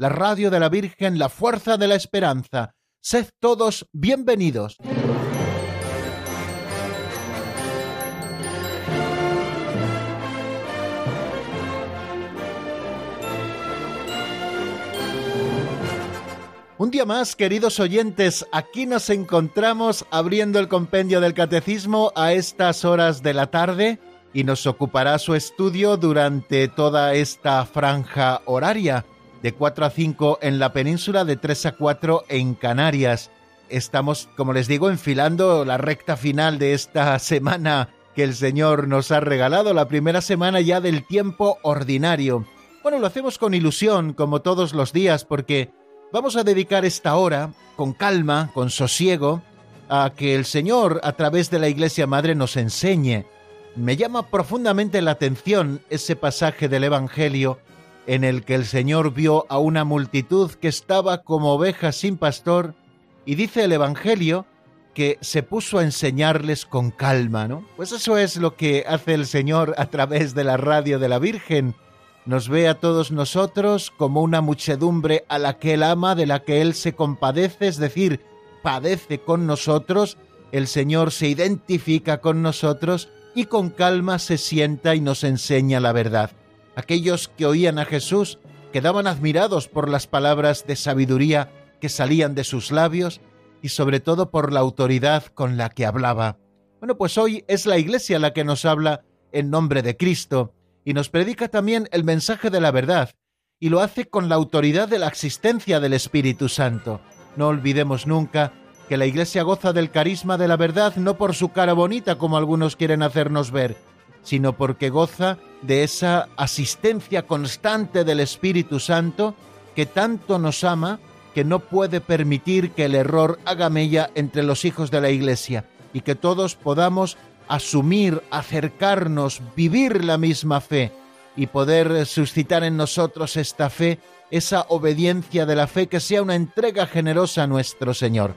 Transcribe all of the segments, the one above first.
la radio de la Virgen, la fuerza de la esperanza. Sed todos bienvenidos. Un día más, queridos oyentes, aquí nos encontramos abriendo el compendio del catecismo a estas horas de la tarde y nos ocupará su estudio durante toda esta franja horaria, de 4 a 5 en la península, de 3 a 4 en Canarias. Estamos, como les digo, enfilando la recta final de esta semana que el Señor nos ha regalado, la primera semana ya del tiempo ordinario. Bueno, lo hacemos con ilusión, como todos los días, porque Vamos a dedicar esta hora, con calma, con sosiego, a que el Señor, a través de la Iglesia Madre, nos enseñe. Me llama profundamente la atención ese pasaje del Evangelio en el que el Señor vio a una multitud que estaba como ovejas sin pastor, y dice el Evangelio que se puso a enseñarles con calma, ¿no? Pues eso es lo que hace el Señor a través de la radio de la Virgen, nos ve a todos nosotros como una muchedumbre a la que Él ama, de la que Él se compadece, es decir, padece con nosotros, el Señor se identifica con nosotros y con calma se sienta y nos enseña la verdad. Aquellos que oían a Jesús quedaban admirados por las palabras de sabiduría que salían de sus labios y sobre todo por la autoridad con la que hablaba. Bueno, pues hoy es la Iglesia la que nos habla en nombre de Cristo, y nos predica también el mensaje de la verdad, y lo hace con la autoridad de la existencia del Espíritu Santo. No olvidemos nunca que la Iglesia goza del carisma de la verdad no por su cara bonita como algunos quieren hacernos ver, sino porque goza de esa asistencia constante del Espíritu Santo que tanto nos ama que no puede permitir que el error haga mella entre los hijos de la Iglesia y que todos podamos asumir, acercarnos, vivir la misma fe y poder suscitar en nosotros esta fe, esa obediencia de la fe que sea una entrega generosa a nuestro Señor.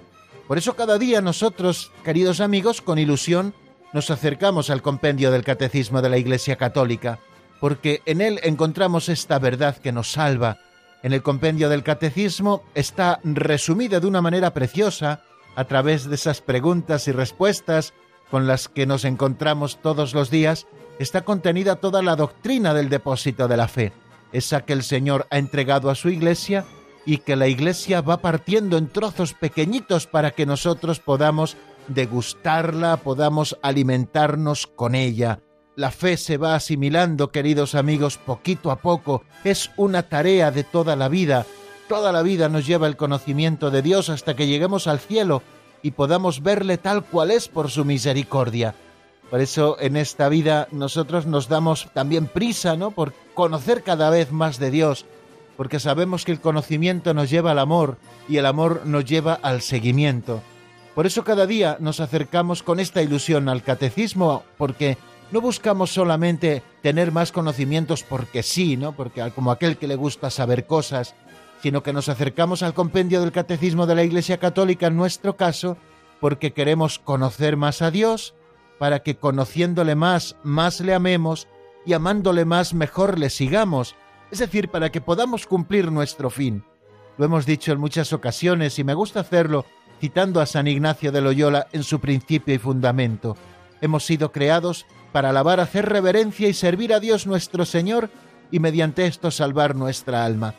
Por eso cada día nosotros, queridos amigos, con ilusión, nos acercamos al compendio del Catecismo de la Iglesia Católica, porque en él encontramos esta verdad que nos salva. En el compendio del Catecismo está resumida de una manera preciosa, a través de esas preguntas y respuestas con las que nos encontramos todos los días, está contenida toda la doctrina del depósito de la fe, esa que el Señor ha entregado a su iglesia y que la iglesia va partiendo en trozos pequeñitos para que nosotros podamos degustarla, podamos alimentarnos con ella. La fe se va asimilando, queridos amigos, poquito a poco. Es una tarea de toda la vida. Toda la vida nos lleva el conocimiento de Dios hasta que lleguemos al cielo y podamos verle tal cual es por su misericordia. Por eso en esta vida nosotros nos damos también prisa, ¿no? Por conocer cada vez más de Dios, porque sabemos que el conocimiento nos lleva al amor y el amor nos lleva al seguimiento. Por eso cada día nos acercamos con esta ilusión al catecismo, porque no buscamos solamente tener más conocimientos porque sí, ¿no? Porque como aquel que le gusta saber cosas, sino que nos acercamos al compendio del Catecismo de la Iglesia Católica en nuestro caso porque queremos conocer más a Dios, para que conociéndole más, más le amemos y amándole más, mejor le sigamos, es decir, para que podamos cumplir nuestro fin. Lo hemos dicho en muchas ocasiones y me gusta hacerlo citando a San Ignacio de Loyola en su principio y fundamento. Hemos sido creados para alabar, hacer reverencia y servir a Dios nuestro Señor y mediante esto salvar nuestra alma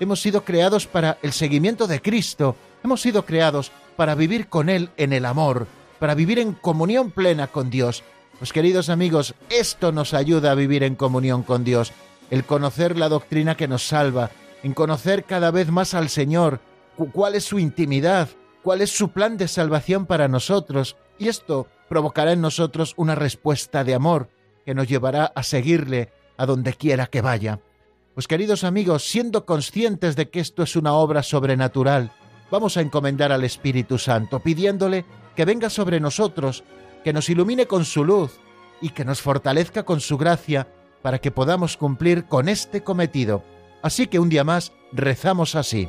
hemos sido creados para el seguimiento de Cristo, hemos sido creados para vivir con Él en el amor, para vivir en comunión plena con Dios. Pues queridos amigos, esto nos ayuda a vivir en comunión con Dios, el conocer la doctrina que nos salva, en conocer cada vez más al Señor, cuál es su intimidad, cuál es su plan de salvación para nosotros, y esto provocará en nosotros una respuesta de amor que nos llevará a seguirle a donde quiera que vaya. Pues queridos amigos, siendo conscientes de que esto es una obra sobrenatural, vamos a encomendar al Espíritu Santo, pidiéndole que venga sobre nosotros, que nos ilumine con su luz y que nos fortalezca con su gracia para que podamos cumplir con este cometido. Así que un día más rezamos así.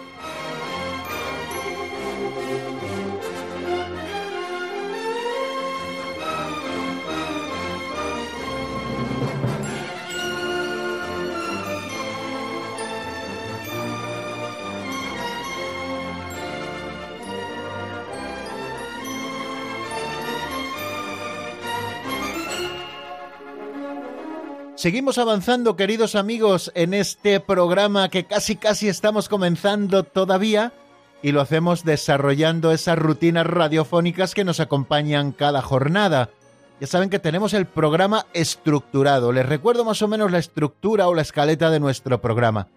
Seguimos avanzando, queridos amigos, en este programa que casi casi estamos comenzando todavía y lo hacemos desarrollando esas rutinas radiofónicas que nos acompañan cada jornada. Ya saben que tenemos el programa estructurado. Les recuerdo más o menos la estructura o la escaleta de nuestro programa.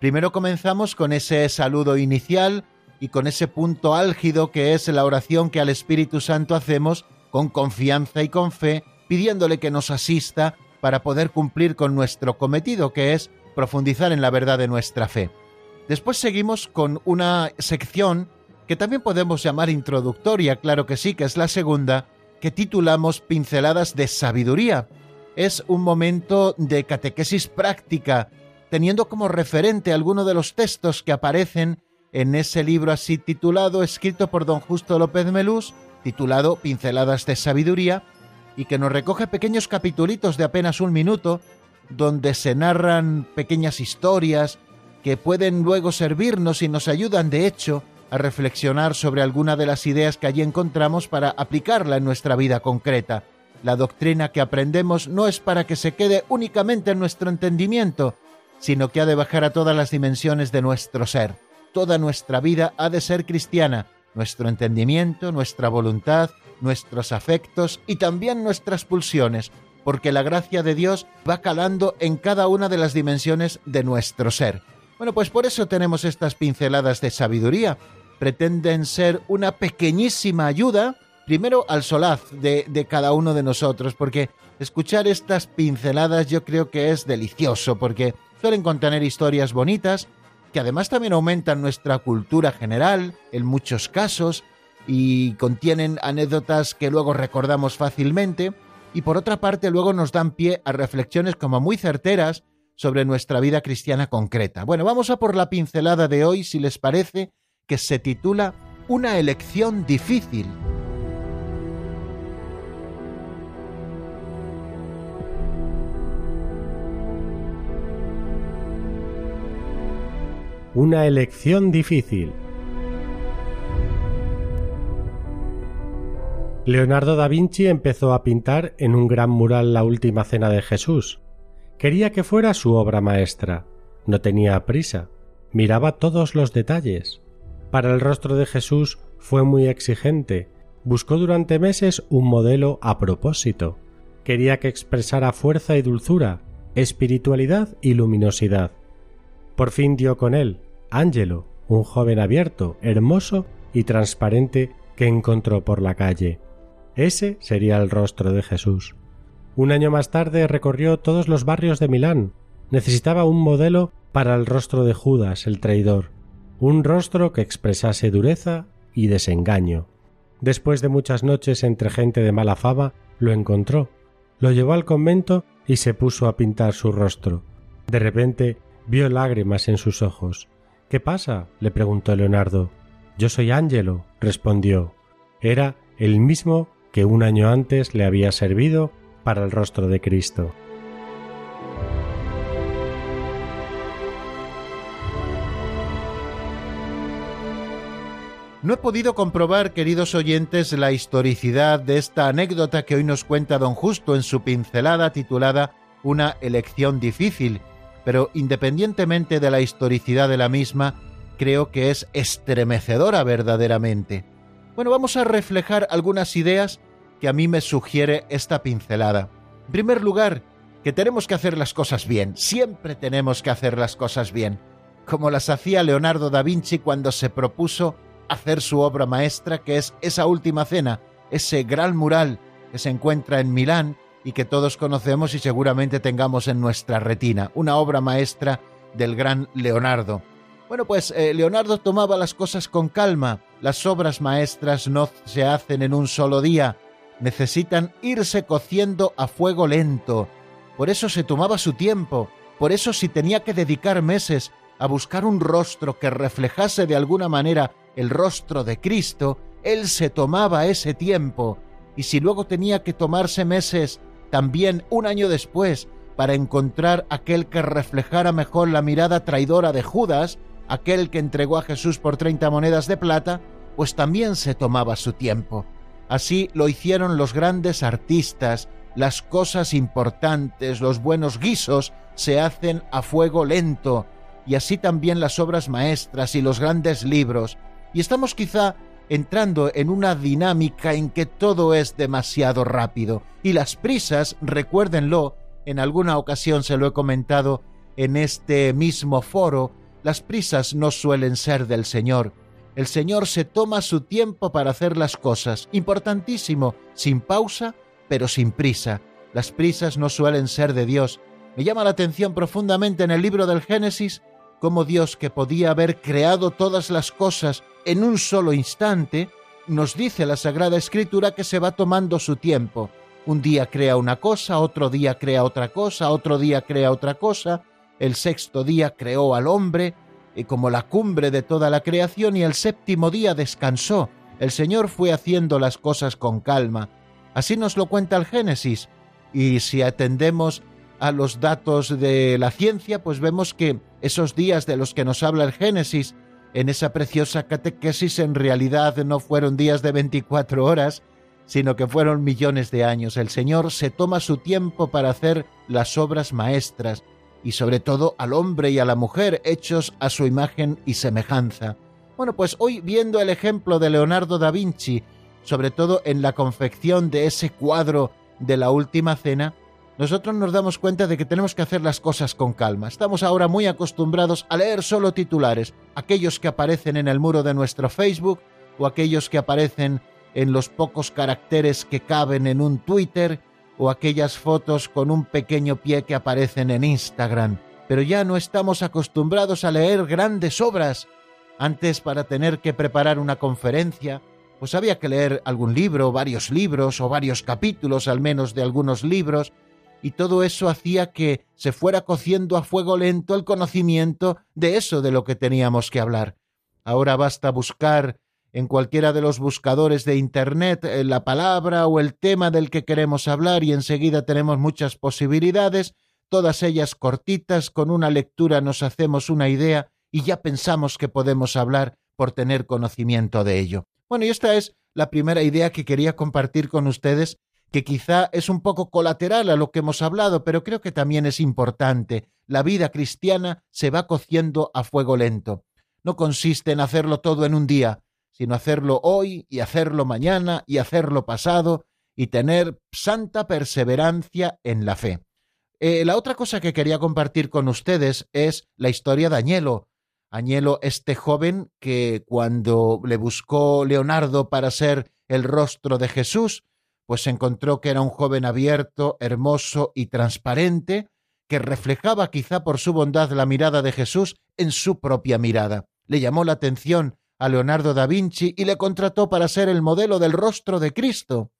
Primero comenzamos con ese saludo inicial y con ese punto álgido que es la oración que al Espíritu Santo hacemos con confianza y con fe, pidiéndole que nos asista para poder cumplir con nuestro cometido, que es profundizar en la verdad de nuestra fe. Después seguimos con una sección que también podemos llamar introductoria, claro que sí, que es la segunda, que titulamos Pinceladas de Sabiduría. Es un momento de catequesis práctica, teniendo como referente alguno de los textos que aparecen en ese libro así titulado, escrito por don Justo López Melús, titulado Pinceladas de Sabiduría, y que nos recoge pequeños capitulitos de apenas un minuto, donde se narran pequeñas historias que pueden luego servirnos y nos ayudan, de hecho, a reflexionar sobre alguna de las ideas que allí encontramos para aplicarla en nuestra vida concreta. La doctrina que aprendemos no es para que se quede únicamente en nuestro entendimiento, sino que ha de bajar a todas las dimensiones de nuestro ser. Toda nuestra vida ha de ser cristiana, nuestro entendimiento, nuestra voluntad, nuestros afectos y también nuestras pulsiones, porque la gracia de Dios va calando en cada una de las dimensiones de nuestro ser. Bueno, pues por eso tenemos estas pinceladas de sabiduría. Pretenden ser una pequeñísima ayuda, primero al solaz de, de cada uno de nosotros, porque escuchar estas pinceladas yo creo que es delicioso, porque suelen contener historias bonitas, que además también aumentan nuestra cultura general, en muchos casos, y contienen anécdotas que luego recordamos fácilmente y por otra parte luego nos dan pie a reflexiones como muy certeras sobre nuestra vida cristiana concreta. Bueno, vamos a por la pincelada de hoy, si les parece, que se titula Una elección difícil. Una elección difícil. Leonardo da Vinci empezó a pintar en un gran mural la última cena de Jesús. Quería que fuera su obra maestra. No tenía prisa. Miraba todos los detalles. Para el rostro de Jesús fue muy exigente. Buscó durante meses un modelo a propósito. Quería que expresara fuerza y dulzura, espiritualidad y luminosidad. Por fin dio con él, Ángelo, un joven abierto, hermoso y transparente que encontró por la calle. Ese sería el rostro de Jesús. Un año más tarde recorrió todos los barrios de Milán. Necesitaba un modelo para el rostro de Judas, el traidor, un rostro que expresase dureza y desengaño. Después de muchas noches entre gente de mala fama, lo encontró, lo llevó al convento y se puso a pintar su rostro. De repente vio lágrimas en sus ojos. ¿Qué pasa? le preguntó Leonardo. Yo soy Ángelo, respondió. Era el mismo que un año antes le había servido para el rostro de Cristo. No he podido comprobar, queridos oyentes, la historicidad de esta anécdota que hoy nos cuenta don Justo en su pincelada titulada Una elección difícil, pero independientemente de la historicidad de la misma, creo que es estremecedora verdaderamente. Bueno, vamos a reflejar algunas ideas que a mí me sugiere esta pincelada. En primer lugar, que tenemos que hacer las cosas bien, siempre tenemos que hacer las cosas bien, como las hacía Leonardo da Vinci cuando se propuso hacer su obra maestra, que es esa última cena, ese gran mural que se encuentra en Milán y que todos conocemos y seguramente tengamos en nuestra retina, una obra maestra del gran Leonardo. Bueno, pues eh, Leonardo tomaba las cosas con calma, las obras maestras no se hacen en un solo día, necesitan irse cociendo a fuego lento, por eso se tomaba su tiempo, por eso si tenía que dedicar meses a buscar un rostro que reflejase de alguna manera el rostro de Cristo, él se tomaba ese tiempo, y si luego tenía que tomarse meses también un año después para encontrar aquel que reflejara mejor la mirada traidora de Judas, aquel que entregó a Jesús por treinta monedas de plata, pues también se tomaba su tiempo. Así lo hicieron los grandes artistas, las cosas importantes, los buenos guisos se hacen a fuego lento, y así también las obras maestras y los grandes libros. Y estamos quizá entrando en una dinámica en que todo es demasiado rápido. Y las prisas, recuérdenlo, en alguna ocasión se lo he comentado en este mismo foro, las prisas no suelen ser del Señor. El Señor se toma su tiempo para hacer las cosas, importantísimo, sin pausa, pero sin prisa. Las prisas no suelen ser de Dios. Me llama la atención profundamente en el libro del Génesis cómo Dios, que podía haber creado todas las cosas en un solo instante, nos dice la Sagrada Escritura que se va tomando su tiempo. Un día crea una cosa, otro día crea otra cosa, otro día crea otra cosa, el sexto día creó al hombre, como la cumbre de toda la creación, y el séptimo día descansó. El Señor fue haciendo las cosas con calma. Así nos lo cuenta el Génesis, y si atendemos a los datos de la ciencia, pues vemos que esos días de los que nos habla el Génesis en esa preciosa catequesis en realidad no fueron días de 24 horas, sino que fueron millones de años. El Señor se toma su tiempo para hacer las obras maestras y sobre todo al hombre y a la mujer hechos a su imagen y semejanza. Bueno, pues hoy viendo el ejemplo de Leonardo da Vinci, sobre todo en la confección de ese cuadro de la Última Cena, nosotros nos damos cuenta de que tenemos que hacer las cosas con calma. Estamos ahora muy acostumbrados a leer solo titulares, aquellos que aparecen en el muro de nuestro Facebook o aquellos que aparecen en los pocos caracteres que caben en un Twitter o aquellas fotos con un pequeño pie que aparecen en Instagram. Pero ya no estamos acostumbrados a leer grandes obras. Antes, para tener que preparar una conferencia, pues había que leer algún libro, varios libros o varios capítulos al menos de algunos libros, y todo eso hacía que se fuera cociendo a fuego lento el conocimiento de eso de lo que teníamos que hablar. Ahora basta buscar en cualquiera de los buscadores de Internet eh, la palabra o el tema del que queremos hablar y enseguida tenemos muchas posibilidades, todas ellas cortitas, con una lectura nos hacemos una idea y ya pensamos que podemos hablar por tener conocimiento de ello. Bueno, y esta es la primera idea que quería compartir con ustedes que quizá es un poco colateral a lo que hemos hablado, pero creo que también es importante. La vida cristiana se va cociendo a fuego lento. No consiste en hacerlo todo en un día, sino hacerlo hoy y hacerlo mañana y hacerlo pasado y tener santa perseverancia en la fe. Eh, la otra cosa que quería compartir con ustedes es la historia de Añelo. Añelo, este joven que cuando le buscó Leonardo para ser el rostro de Jesús, pues encontró que era un joven abierto, hermoso y transparente, que reflejaba quizá por su bondad la mirada de Jesús en su propia mirada. Le llamó la atención a Leonardo da Vinci y le contrató para ser el modelo del rostro de Cristo.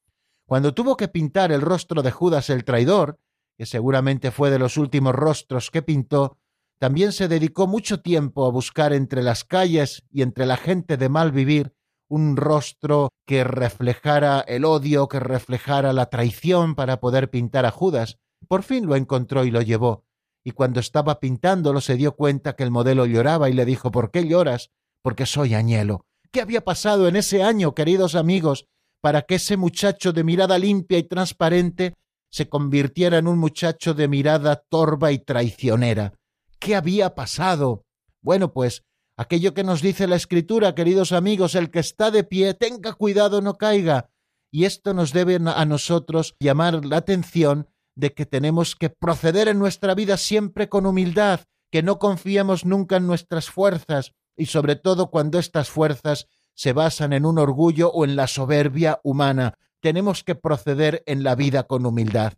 Cuando tuvo que pintar el rostro de Judas el traidor, que seguramente fue de los últimos rostros que pintó, también se dedicó mucho tiempo a buscar entre las calles y entre la gente de mal vivir un rostro que reflejara el odio, que reflejara la traición para poder pintar a Judas. Por fin lo encontró y lo llevó. Y cuando estaba pintándolo se dio cuenta que el modelo lloraba y le dijo ¿Por qué lloras? Porque soy Añelo. ¿Qué había pasado en ese año, queridos amigos, para que ese muchacho de mirada limpia y transparente se convirtiera en un muchacho de mirada torva y traicionera? ¿Qué había pasado? Bueno, pues aquello que nos dice la Escritura, queridos amigos, el que está de pie, tenga cuidado, no caiga. Y esto nos debe a nosotros llamar la atención de que tenemos que proceder en nuestra vida siempre con humildad, que no confiemos nunca en nuestras fuerzas, y sobre todo cuando estas fuerzas se basan en un orgullo o en la soberbia humana. Tenemos que proceder en la vida con humildad.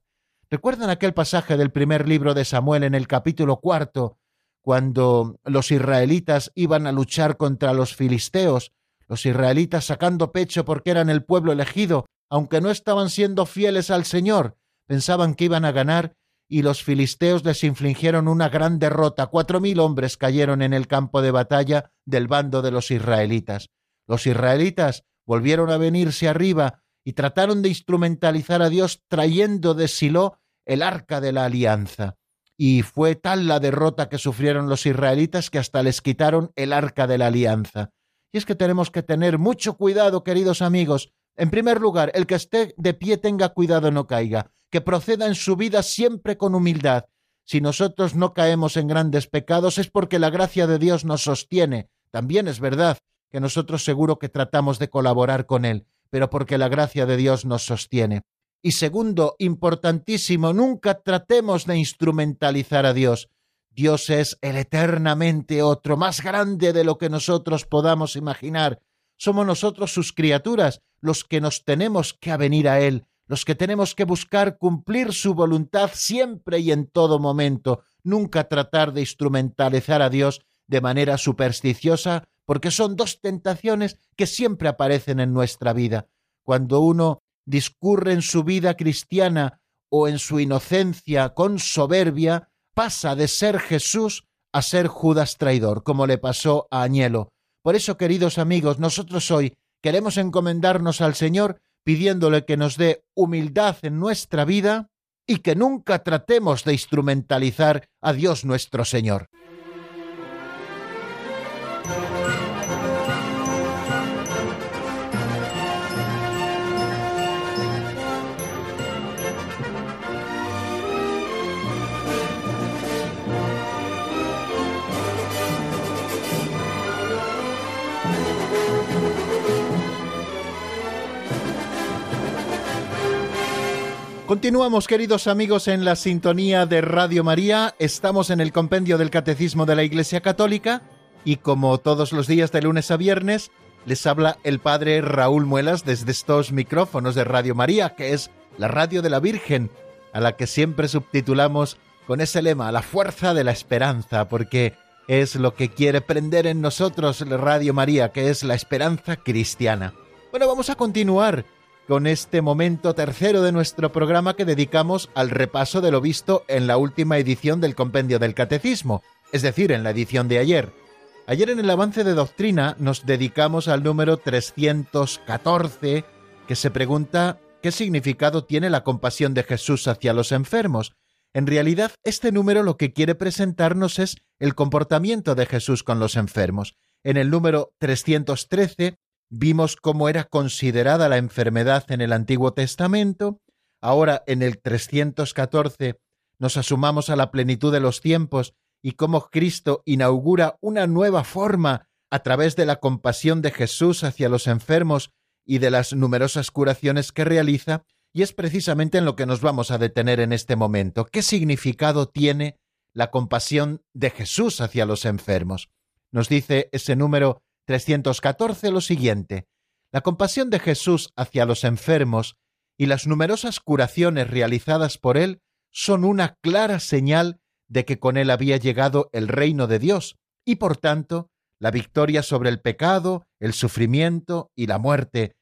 ¿Recuerdan aquel pasaje del primer libro de Samuel en el capítulo cuarto, cuando los israelitas iban a luchar contra los filisteos, los israelitas sacando pecho porque eran el pueblo elegido, aunque no estaban siendo fieles al Señor, pensaban que iban a ganar y los filisteos les infligieron una gran derrota. Cuatro mil hombres cayeron en el campo de batalla del bando de los israelitas. Los israelitas volvieron a venirse arriba y trataron de instrumentalizar a Dios trayendo de Silo el arca de la alianza. Y fue tal la derrota que sufrieron los israelitas que hasta les quitaron el arca de la alianza. Y es que tenemos que tener mucho cuidado, queridos amigos. En primer lugar, el que esté de pie tenga cuidado no caiga, que proceda en su vida siempre con humildad. Si nosotros no caemos en grandes pecados es porque la gracia de Dios nos sostiene. También es verdad que nosotros seguro que tratamos de colaborar con Él, pero porque la gracia de Dios nos sostiene. Y segundo, importantísimo, nunca tratemos de instrumentalizar a Dios. Dios es el eternamente otro, más grande de lo que nosotros podamos imaginar. Somos nosotros sus criaturas los que nos tenemos que avenir a Él, los que tenemos que buscar cumplir su voluntad siempre y en todo momento, nunca tratar de instrumentalizar a Dios de manera supersticiosa porque son dos tentaciones que siempre aparecen en nuestra vida. Cuando uno discurre en su vida cristiana o en su inocencia con soberbia, pasa de ser Jesús a ser Judas traidor, como le pasó a Añelo. Por eso, queridos amigos, nosotros hoy queremos encomendarnos al Señor pidiéndole que nos dé humildad en nuestra vida y que nunca tratemos de instrumentalizar a Dios nuestro Señor. Continuamos, queridos amigos, en la sintonía de Radio María. Estamos en el compendio del Catecismo de la Iglesia Católica y como todos los días de lunes a viernes, les habla el Padre Raúl Muelas desde estos micrófonos de Radio María, que es la radio de la Virgen, a la que siempre subtitulamos con ese lema, la fuerza de la esperanza, porque es lo que quiere prender en nosotros Radio María, que es la esperanza cristiana. Bueno, vamos a continuar con este momento tercero de nuestro programa que dedicamos al repaso de lo visto en la última edición del Compendio del Catecismo, es decir, en la edición de ayer. Ayer en el avance de doctrina nos dedicamos al número 314, que se pregunta qué significado tiene la compasión de Jesús hacia los enfermos. En realidad, este número lo que quiere presentarnos es el comportamiento de Jesús con los enfermos. En el número 313 Vimos cómo era considerada la enfermedad en el Antiguo Testamento. Ahora, en el 314, nos asumamos a la plenitud de los tiempos y cómo Cristo inaugura una nueva forma a través de la compasión de Jesús hacia los enfermos y de las numerosas curaciones que realiza, y es precisamente en lo que nos vamos a detener en este momento. ¿Qué significado tiene la compasión de Jesús hacia los enfermos? Nos dice ese número 314 lo siguiente. La compasión de Jesús hacia los enfermos y las numerosas curaciones realizadas por él son una clara señal de que con él había llegado el reino de Dios y por tanto la victoria sobre el pecado, el sufrimiento y la muerte.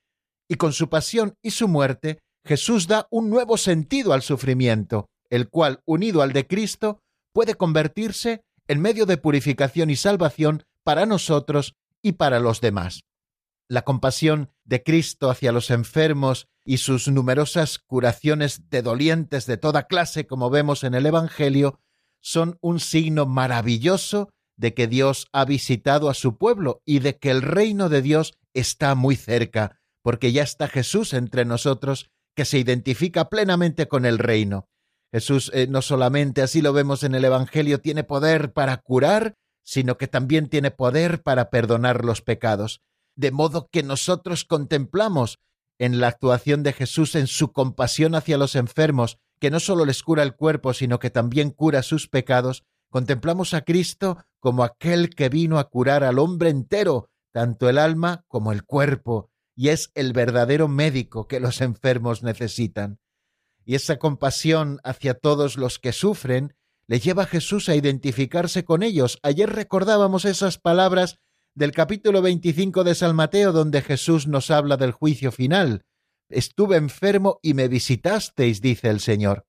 Y con su pasión y su muerte, Jesús da un nuevo sentido al sufrimiento, el cual, unido al de Cristo, puede convertirse en medio de purificación y salvación para nosotros y para los demás. La compasión de Cristo hacia los enfermos y sus numerosas curaciones de dolientes de toda clase, como vemos en el Evangelio, son un signo maravilloso de que Dios ha visitado a su pueblo y de que el reino de Dios está muy cerca, porque ya está Jesús entre nosotros, que se identifica plenamente con el reino. Jesús eh, no solamente, así lo vemos en el Evangelio, tiene poder para curar, sino que también tiene poder para perdonar los pecados. De modo que nosotros contemplamos en la actuación de Jesús, en su compasión hacia los enfermos, que no solo les cura el cuerpo, sino que también cura sus pecados, contemplamos a Cristo como aquel que vino a curar al hombre entero, tanto el alma como el cuerpo, y es el verdadero médico que los enfermos necesitan. Y esa compasión hacia todos los que sufren le lleva a Jesús a identificarse con ellos. Ayer recordábamos esas palabras del capítulo 25 de San Mateo donde Jesús nos habla del juicio final. Estuve enfermo y me visitasteis, dice el Señor.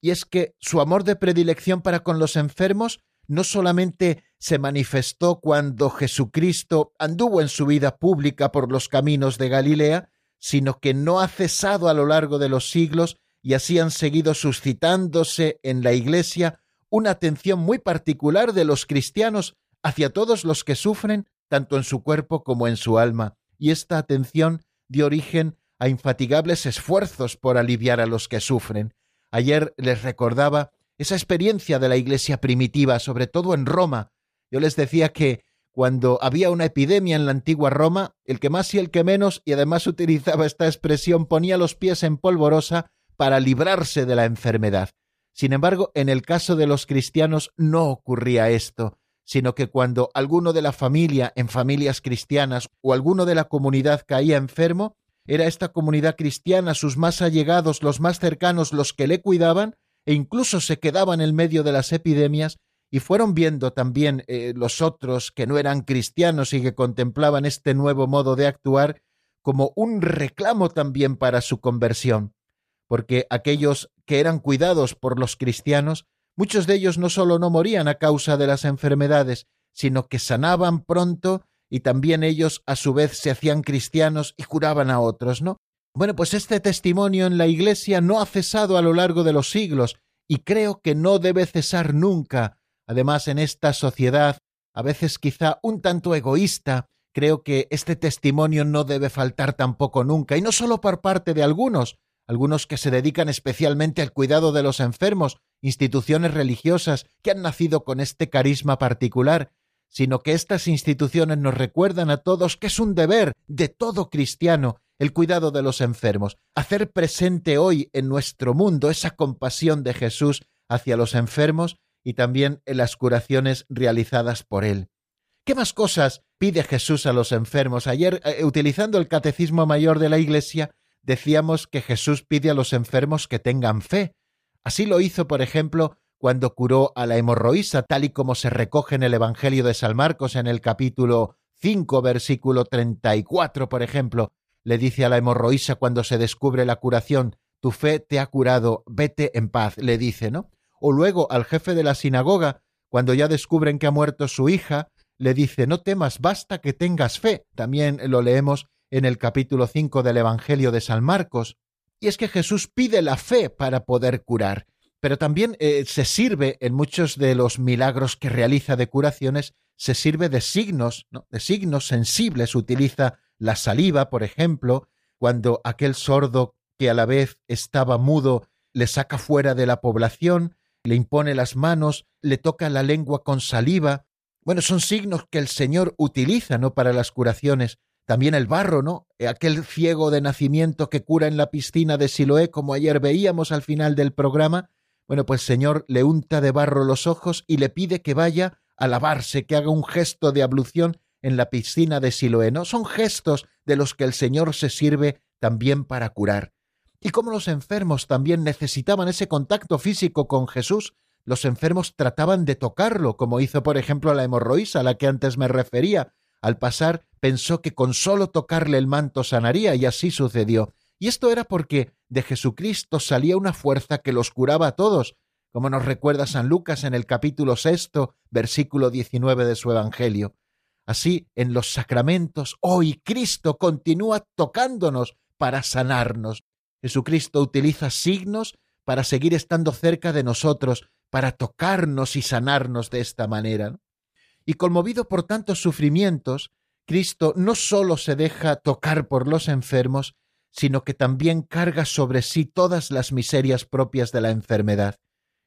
Y es que su amor de predilección para con los enfermos no solamente se manifestó cuando Jesucristo anduvo en su vida pública por los caminos de Galilea, sino que no ha cesado a lo largo de los siglos y así han seguido suscitándose en la Iglesia una atención muy particular de los cristianos hacia todos los que sufren, tanto en su cuerpo como en su alma, y esta atención dio origen a infatigables esfuerzos por aliviar a los que sufren. Ayer les recordaba esa experiencia de la Iglesia primitiva, sobre todo en Roma. Yo les decía que cuando había una epidemia en la antigua Roma, el que más y el que menos, y además utilizaba esta expresión, ponía los pies en polvorosa para librarse de la enfermedad. Sin embargo, en el caso de los cristianos no ocurría esto, sino que cuando alguno de la familia en familias cristianas o alguno de la comunidad caía enfermo, era esta comunidad cristiana, sus más allegados, los más cercanos, los que le cuidaban, e incluso se quedaban en medio de las epidemias, y fueron viendo también eh, los otros que no eran cristianos y que contemplaban este nuevo modo de actuar como un reclamo también para su conversión, porque aquellos que eran cuidados por los cristianos, muchos de ellos no solo no morían a causa de las enfermedades, sino que sanaban pronto y también ellos a su vez se hacían cristianos y curaban a otros, ¿no? Bueno, pues este testimonio en la Iglesia no ha cesado a lo largo de los siglos y creo que no debe cesar nunca. Además, en esta sociedad, a veces quizá un tanto egoísta, creo que este testimonio no debe faltar tampoco nunca, y no solo por parte de algunos, algunos que se dedican especialmente al cuidado de los enfermos, instituciones religiosas que han nacido con este carisma particular, sino que estas instituciones nos recuerdan a todos que es un deber de todo cristiano el cuidado de los enfermos, hacer presente hoy en nuestro mundo esa compasión de Jesús hacia los enfermos y también en las curaciones realizadas por él. ¿Qué más cosas pide Jesús a los enfermos? Ayer, eh, utilizando el Catecismo Mayor de la Iglesia, decíamos que Jesús pide a los enfermos que tengan fe. Así lo hizo, por ejemplo, cuando curó a la hemorroísa, tal y como se recoge en el Evangelio de San Marcos en el capítulo 5, versículo 34, por ejemplo, le dice a la hemorroísa cuando se descubre la curación, tu fe te ha curado, vete en paz, le dice, ¿no? O luego al jefe de la sinagoga, cuando ya descubren que ha muerto su hija, le dice, no temas, basta que tengas fe. También lo leemos en el capítulo 5 del Evangelio de San Marcos. Y es que Jesús pide la fe para poder curar, pero también eh, se sirve en muchos de los milagros que realiza de curaciones, se sirve de signos, ¿no? de signos sensibles, utiliza la saliva, por ejemplo, cuando aquel sordo que a la vez estaba mudo le saca fuera de la población, le impone las manos, le toca la lengua con saliva. Bueno, son signos que el Señor utiliza, ¿no? Para las curaciones. También el barro, ¿no? Aquel ciego de nacimiento que cura en la piscina de Siloé, como ayer veíamos al final del programa. Bueno, pues Señor le unta de barro los ojos y le pide que vaya a lavarse, que haga un gesto de ablución en la piscina de Siloé, ¿no? Son gestos de los que el Señor se sirve también para curar. Y como los enfermos también necesitaban ese contacto físico con Jesús, los enfermos trataban de tocarlo, como hizo por ejemplo la hemorroísa a la que antes me refería. Al pasar pensó que con solo tocarle el manto sanaría y así sucedió. Y esto era porque de Jesucristo salía una fuerza que los curaba a todos, como nos recuerda San Lucas en el capítulo sexto, versículo diecinueve de su Evangelio. Así, en los sacramentos, hoy Cristo continúa tocándonos para sanarnos. Jesucristo utiliza signos para seguir estando cerca de nosotros, para tocarnos y sanarnos de esta manera. Y conmovido por tantos sufrimientos, Cristo no sólo se deja tocar por los enfermos, sino que también carga sobre sí todas las miserias propias de la enfermedad.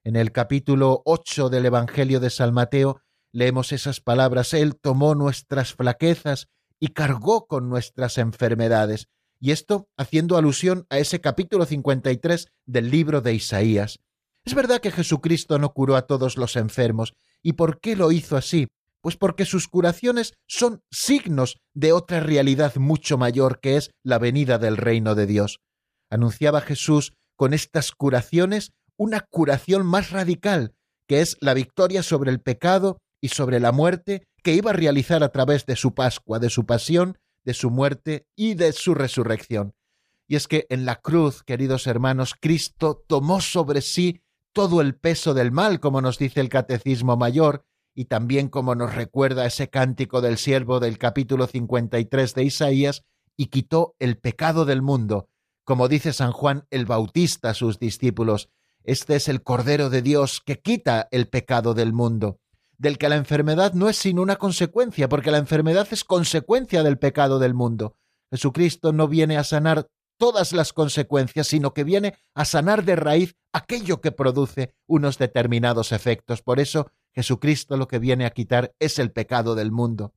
En el capítulo 8 del Evangelio de San Mateo leemos esas palabras, Él tomó nuestras flaquezas y cargó con nuestras enfermedades. Y esto haciendo alusión a ese capítulo 53 del libro de Isaías. Es verdad que Jesucristo no curó a todos los enfermos. ¿Y por qué lo hizo así? Pues porque sus curaciones son signos de otra realidad mucho mayor que es la venida del reino de Dios. Anunciaba Jesús con estas curaciones una curación más radical, que es la victoria sobre el pecado y sobre la muerte que iba a realizar a través de su Pascua, de su pasión, de su muerte y de su resurrección. Y es que en la cruz, queridos hermanos, Cristo tomó sobre sí todo el peso del mal, como nos dice el Catecismo Mayor, y también como nos recuerda ese cántico del siervo del capítulo 53 de Isaías, y quitó el pecado del mundo, como dice San Juan el Bautista a sus discípulos, este es el Cordero de Dios que quita el pecado del mundo, del que la enfermedad no es sino una consecuencia, porque la enfermedad es consecuencia del pecado del mundo. Jesucristo no viene a sanar todas las consecuencias, sino que viene a sanar de raíz aquello que produce unos determinados efectos. Por eso Jesucristo lo que viene a quitar es el pecado del mundo.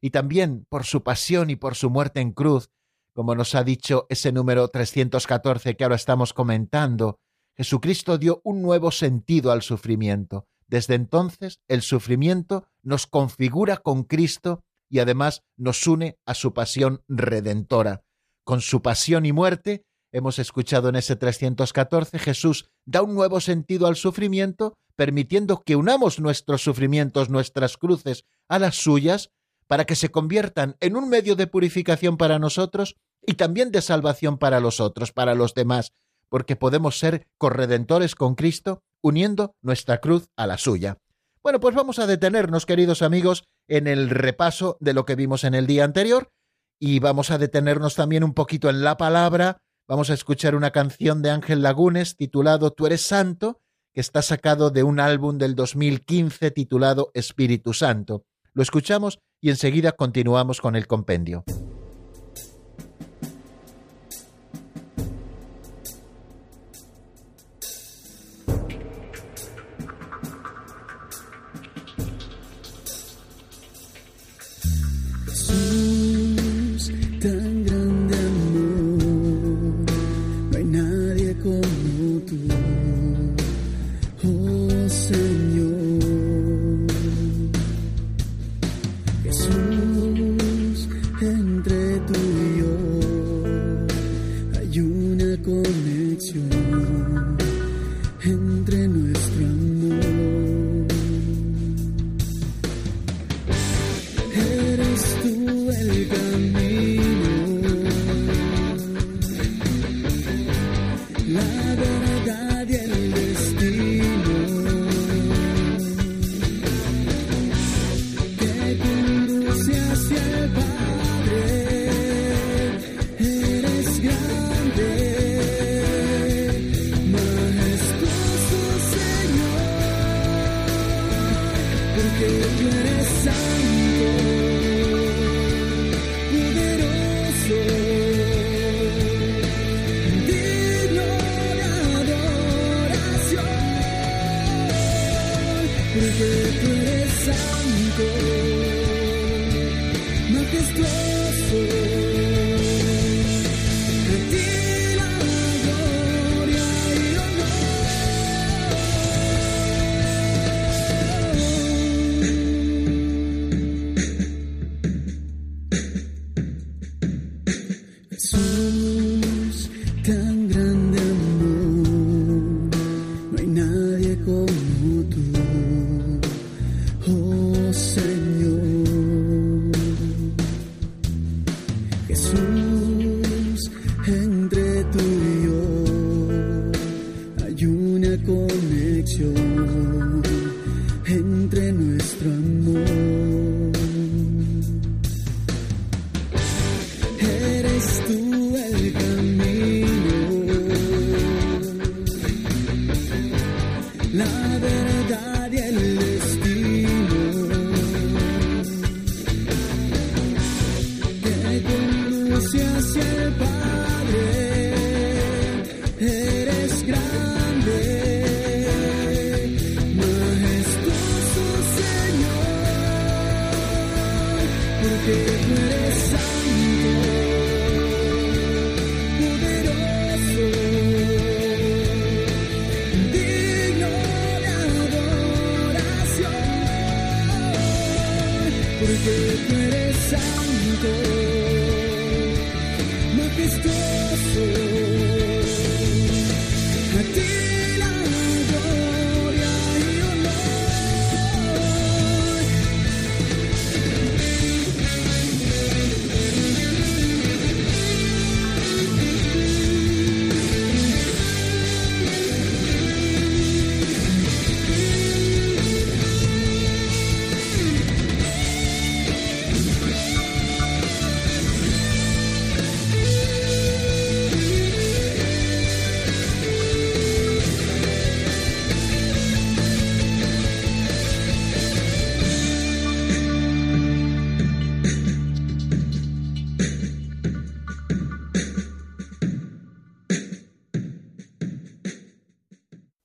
Y también por su pasión y por su muerte en cruz, como nos ha dicho ese número 314 que ahora estamos comentando, Jesucristo dio un nuevo sentido al sufrimiento. Desde entonces el sufrimiento nos configura con Cristo y además nos une a su pasión redentora. Con su pasión y muerte, hemos escuchado en ese 314, Jesús da un nuevo sentido al sufrimiento, permitiendo que unamos nuestros sufrimientos, nuestras cruces, a las suyas, para que se conviertan en un medio de purificación para nosotros y también de salvación para los otros, para los demás, porque podemos ser corredentores con Cristo uniendo nuestra cruz a la suya. Bueno, pues vamos a detenernos, queridos amigos, en el repaso de lo que vimos en el día anterior y vamos a detenernos también un poquito en la palabra. Vamos a escuchar una canción de Ángel Lagunes titulado Tú eres santo, que está sacado de un álbum del 2015 titulado Espíritu Santo. Lo escuchamos y enseguida continuamos con el compendio. Eres tú Regresa.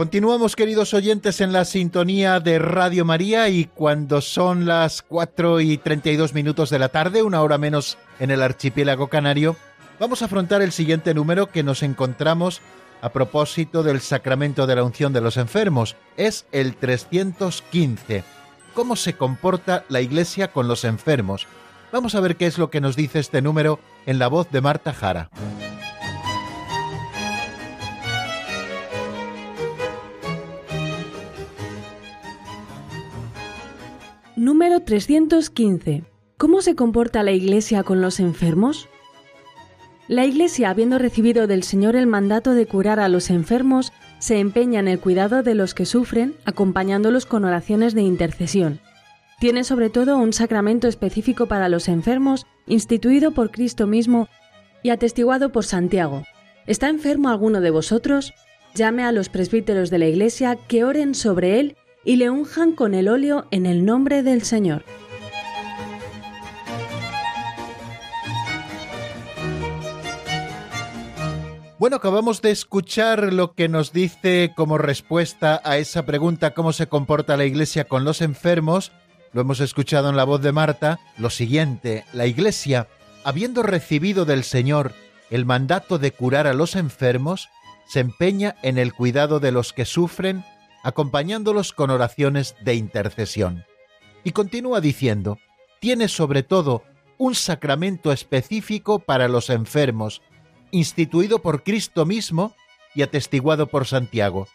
Continuamos, queridos oyentes, en la sintonía de Radio María y cuando son las 4 y 32 minutos de la tarde, una hora menos en el archipiélago canario, vamos a afrontar el siguiente número que nos encontramos a propósito del sacramento de la unción de los enfermos. Es el 315. ¿Cómo se comporta la Iglesia con los enfermos? Vamos a ver qué es lo que nos dice este número en la voz de Marta Jara. Número 315. ¿Cómo se comporta la Iglesia con los enfermos? La Iglesia, habiendo recibido del Señor el mandato de curar a los enfermos, se empeña en el cuidado de los que sufren, acompañándolos con oraciones de intercesión. Tiene sobre todo un sacramento específico para los enfermos, instituido por Cristo mismo y atestiguado por Santiago. ¿Está enfermo alguno de vosotros? Llame a los presbíteros de la Iglesia que oren sobre él y le unjan con el óleo en el nombre del Señor. Bueno, acabamos de escuchar lo que nos dice como respuesta a esa pregunta cómo se comporta la Iglesia con los enfermos. Lo hemos escuchado en la voz de Marta. Lo siguiente, la Iglesia, habiendo recibido del Señor el mandato de curar a los enfermos, se empeña en el cuidado de los que sufren acompañándolos con oraciones de intercesión. Y continúa diciendo, tiene sobre todo un sacramento específico para los enfermos, instituido por Cristo mismo y atestiguado por Santiago.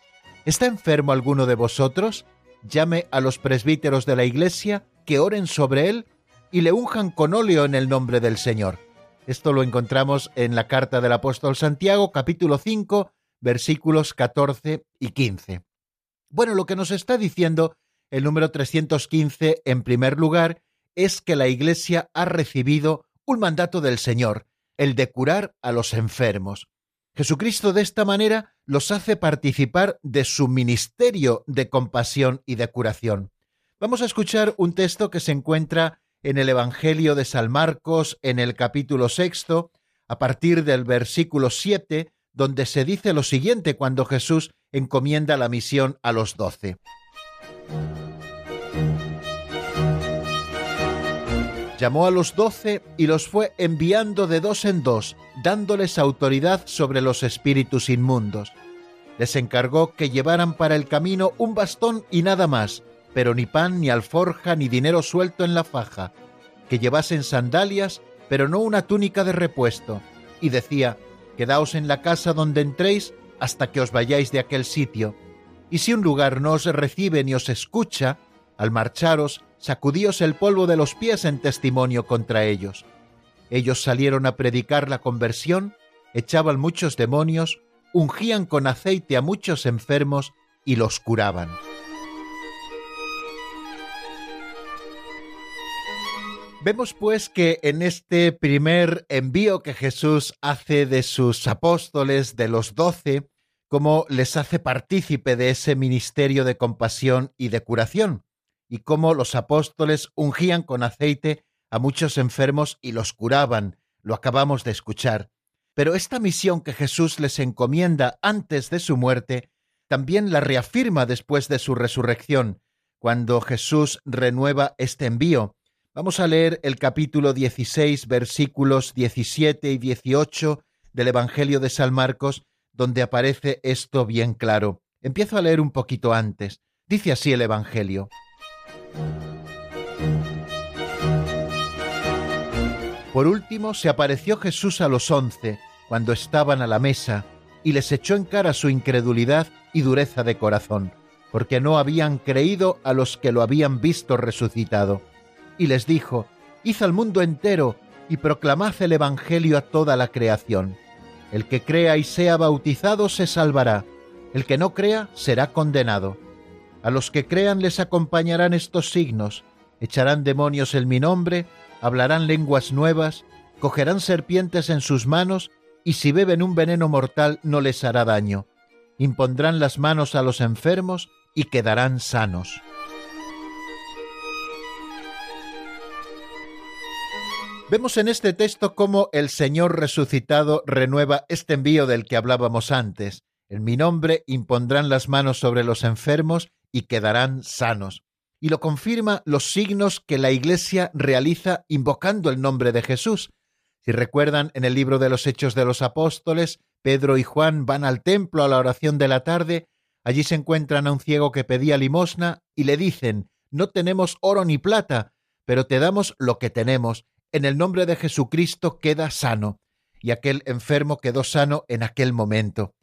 ¿Está enfermo alguno de vosotros? Llame a los presbíteros de la Iglesia que oren sobre él y le unjan con óleo en el nombre del Señor. Esto lo encontramos en la carta del apóstol Santiago, capítulo 5, versículos 14 y 15. Bueno, lo que nos está diciendo el número 315, en primer lugar, es que la Iglesia ha recibido un mandato del Señor, el de curar a los enfermos. Jesucristo de esta manera los hace participar de su ministerio de compasión y de curación. Vamos a escuchar un texto que se encuentra en el Evangelio de San Marcos, en el capítulo sexto, a partir del versículo siete, donde se dice lo siguiente cuando Jesús encomienda la misión a los doce. Llamó a los doce y los fue enviando de dos en dos, dándoles autoridad sobre los espíritus inmundos. Les encargó que llevaran para el camino un bastón y nada más, pero ni pan, ni alforja, ni dinero suelto en la faja, que llevasen sandalias, pero no una túnica de repuesto, y decía, Quedaos en la casa donde entréis hasta que os vayáis de aquel sitio, y si un lugar no os recibe ni os escucha, al marcharos, sacudíos el polvo de los pies en testimonio contra ellos. Ellos salieron a predicar la conversión, echaban muchos demonios, ungían con aceite a muchos enfermos y los curaban. Vemos pues que en este primer envío que Jesús hace de sus apóstoles, de los doce, cómo les hace partícipe de ese ministerio de compasión y de curación, y cómo los apóstoles ungían con aceite a muchos enfermos y los curaban, lo acabamos de escuchar. Pero esta misión que Jesús les encomienda antes de su muerte, también la reafirma después de su resurrección, cuando Jesús renueva este envío Vamos a leer el capítulo 16, versículos 17 y 18 del Evangelio de San Marcos, donde aparece esto bien claro. Empiezo a leer un poquito antes. Dice así el Evangelio. Por último, se apareció Jesús a los once, cuando estaban a la mesa, y les echó en cara su incredulidad y dureza de corazón, porque no habían creído a los que lo habían visto resucitado y les dijo, Id al mundo entero y proclamad el Evangelio a toda la creación. El que crea y sea bautizado se salvará, el que no crea será condenado. A los que crean les acompañarán estos signos, echarán demonios en mi nombre, hablarán lenguas nuevas, cogerán serpientes en sus manos, y si beben un veneno mortal no les hará daño. Impondrán las manos a los enfermos y quedarán sanos. Vemos en este texto cómo el Señor resucitado renueva este envío del que hablábamos antes. En mi nombre impondrán las manos sobre los enfermos y quedarán sanos. Y lo confirma los signos que la Iglesia realiza invocando el nombre de Jesús. Si recuerdan, en el libro de los Hechos de los Apóstoles, Pedro y Juan van al templo a la oración de la tarde, allí se encuentran a un ciego que pedía limosna y le dicen, no tenemos oro ni plata, pero te damos lo que tenemos, en el nombre de Jesucristo queda sano, y aquel enfermo quedó sano en aquel momento.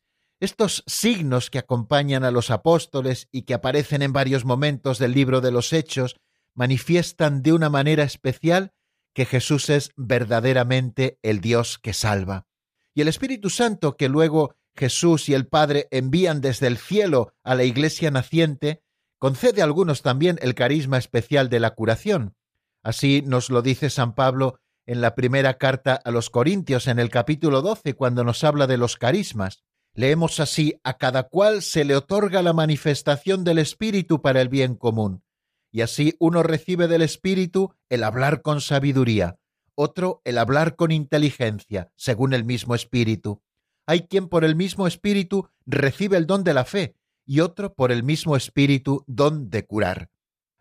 Estos signos que acompañan a los apóstoles y que aparecen en varios momentos del libro de los Hechos manifiestan de una manera especial que Jesús es verdaderamente el Dios que salva. Y el Espíritu Santo que luego Jesús y el Padre envían desde el cielo a la iglesia naciente, concede a algunos también el carisma especial de la curación. Así nos lo dice San Pablo en la primera carta a los Corintios en el capítulo 12 cuando nos habla de los carismas. Leemos así, a cada cual se le otorga la manifestación del Espíritu para el bien común. Y así uno recibe del Espíritu el hablar con sabiduría, otro el hablar con inteligencia, según el mismo Espíritu. Hay quien por el mismo Espíritu recibe el don de la fe, y otro por el mismo Espíritu don de curar.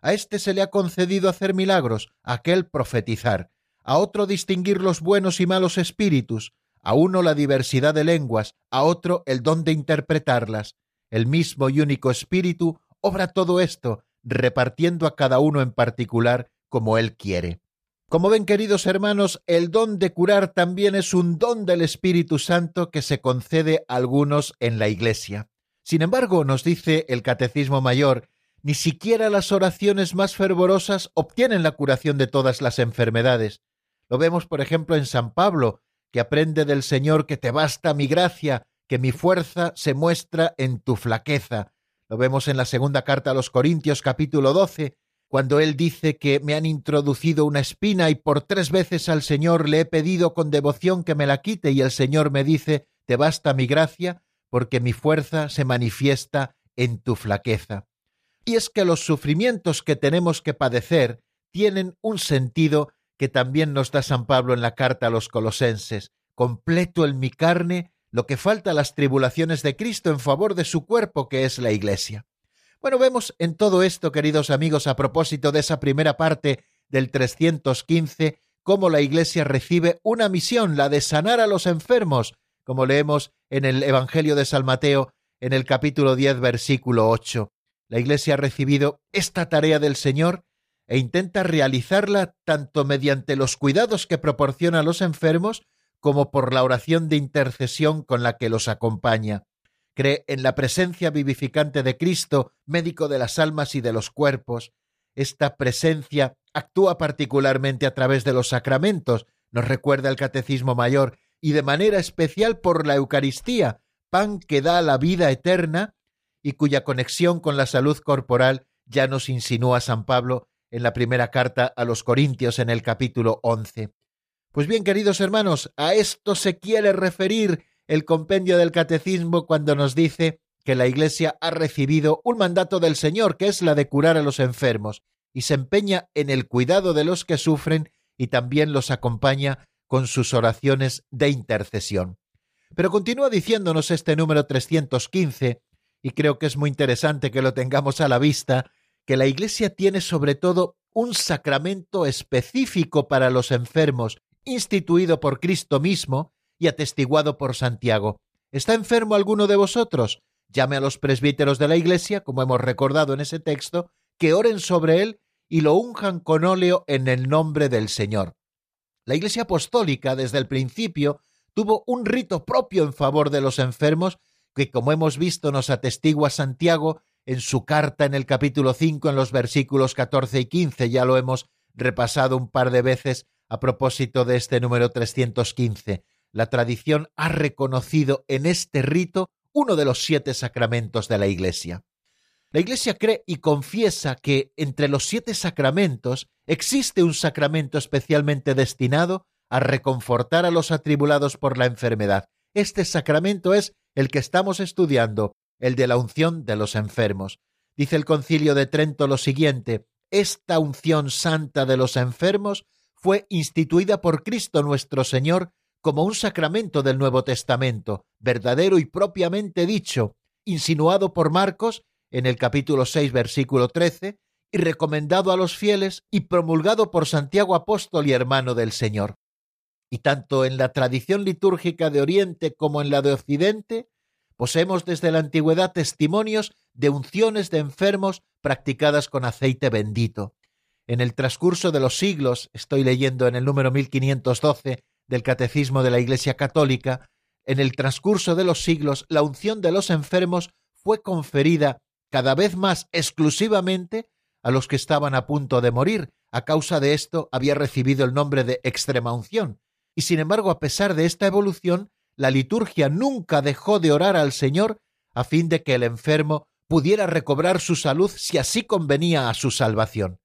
A éste se le ha concedido hacer milagros, a aquel profetizar, a otro distinguir los buenos y malos espíritus, a uno la diversidad de lenguas, a otro el don de interpretarlas. El mismo y único espíritu obra todo esto, repartiendo a cada uno en particular como él quiere. Como ven, queridos hermanos, el don de curar también es un don del Espíritu Santo que se concede a algunos en la Iglesia. Sin embargo, nos dice el Catecismo Mayor ni siquiera las oraciones más fervorosas obtienen la curación de todas las enfermedades. Lo vemos, por ejemplo, en San Pablo, que aprende del Señor que te basta mi gracia, que mi fuerza se muestra en tu flaqueza. Lo vemos en la segunda carta a los Corintios capítulo 12, cuando él dice que me han introducido una espina y por tres veces al Señor le he pedido con devoción que me la quite y el Señor me dice, te basta mi gracia, porque mi fuerza se manifiesta en tu flaqueza. Y es que los sufrimientos que tenemos que padecer tienen un sentido que también nos da San Pablo en la carta a los colosenses. Completo en mi carne lo que falta a las tribulaciones de Cristo en favor de su cuerpo que es la Iglesia. Bueno, vemos en todo esto, queridos amigos, a propósito de esa primera parte del 315, cómo la Iglesia recibe una misión, la de sanar a los enfermos, como leemos en el Evangelio de San Mateo en el capítulo 10, versículo 8. La Iglesia ha recibido esta tarea del Señor e intenta realizarla tanto mediante los cuidados que proporciona a los enfermos como por la oración de intercesión con la que los acompaña. Cree en la presencia vivificante de Cristo, médico de las almas y de los cuerpos. Esta presencia actúa particularmente a través de los sacramentos, nos recuerda el Catecismo Mayor, y de manera especial por la Eucaristía, pan que da la vida eterna y cuya conexión con la salud corporal ya nos insinúa San Pablo en la primera carta a los Corintios en el capítulo 11. Pues bien, queridos hermanos, a esto se quiere referir el compendio del Catecismo cuando nos dice que la Iglesia ha recibido un mandato del Señor, que es la de curar a los enfermos, y se empeña en el cuidado de los que sufren y también los acompaña con sus oraciones de intercesión. Pero continúa diciéndonos este número 315 y creo que es muy interesante que lo tengamos a la vista, que la Iglesia tiene sobre todo un sacramento específico para los enfermos, instituido por Cristo mismo y atestiguado por Santiago. ¿Está enfermo alguno de vosotros? Llame a los presbíteros de la Iglesia, como hemos recordado en ese texto, que oren sobre él y lo unjan con óleo en el nombre del Señor. La Iglesia Apostólica, desde el principio, tuvo un rito propio en favor de los enfermos que como hemos visto nos atestigua Santiago en su carta en el capítulo 5 en los versículos 14 y 15, ya lo hemos repasado un par de veces a propósito de este número 315. La tradición ha reconocido en este rito uno de los siete sacramentos de la Iglesia. La Iglesia cree y confiesa que entre los siete sacramentos existe un sacramento especialmente destinado a reconfortar a los atribulados por la enfermedad. Este sacramento es el que estamos estudiando, el de la unción de los enfermos. Dice el concilio de Trento lo siguiente, esta unción santa de los enfermos fue instituida por Cristo nuestro Señor como un sacramento del Nuevo Testamento, verdadero y propiamente dicho, insinuado por Marcos en el capítulo 6, versículo 13, y recomendado a los fieles y promulgado por Santiago apóstol y hermano del Señor. Y tanto en la tradición litúrgica de Oriente como en la de Occidente, poseemos desde la antigüedad testimonios de unciones de enfermos practicadas con aceite bendito. En el transcurso de los siglos, estoy leyendo en el número 1512 del Catecismo de la Iglesia Católica, en el transcurso de los siglos la unción de los enfermos fue conferida cada vez más exclusivamente a los que estaban a punto de morir. A causa de esto había recibido el nombre de extrema unción. Y sin embargo, a pesar de esta evolución, la liturgia nunca dejó de orar al Señor a fin de que el enfermo pudiera recobrar su salud si así convenía a su salvación.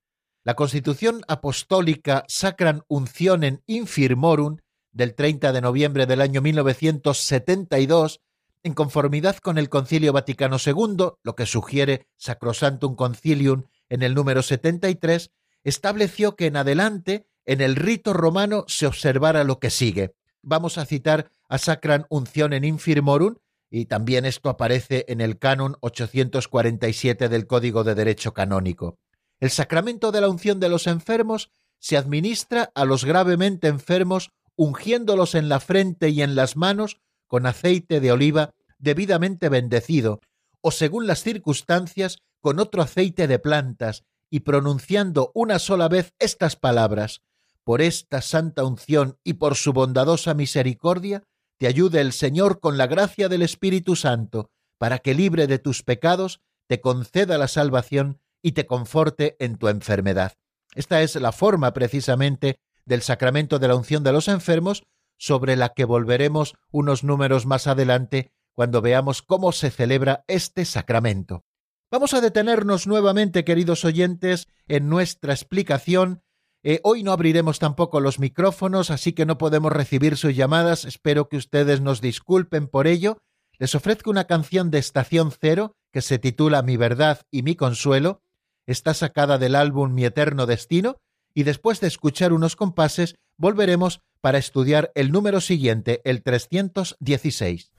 La Constitución Apostólica Sacran Uncionem Infirmorum del 30 de noviembre del año 1972 en conformidad con el Concilio Vaticano II, lo que sugiere Sacrosantum Concilium en el número 73, estableció que en adelante en el rito romano se observara lo que sigue. Vamos a citar a Sacran Uncionem Infirmorum, y también esto aparece en el canon 847 del Código de Derecho Canónico. El sacramento de la unción de los enfermos se administra a los gravemente enfermos ungiéndolos en la frente y en las manos con aceite de oliva debidamente bendecido, o según las circunstancias, con otro aceite de plantas, y pronunciando una sola vez estas palabras, por esta santa unción y por su bondadosa misericordia, te ayude el Señor con la gracia del Espíritu Santo, para que libre de tus pecados, te conceda la salvación y te conforte en tu enfermedad. Esta es la forma precisamente del sacramento de la unción de los enfermos, sobre la que volveremos unos números más adelante cuando veamos cómo se celebra este sacramento. Vamos a detenernos nuevamente, queridos oyentes, en nuestra explicación. Eh, hoy no abriremos tampoco los micrófonos, así que no podemos recibir sus llamadas. Espero que ustedes nos disculpen por ello. Les ofrezco una canción de Estación Cero que se titula Mi verdad y mi consuelo. Está sacada del álbum Mi eterno destino y después de escuchar unos compases volveremos para estudiar el número siguiente, el 316.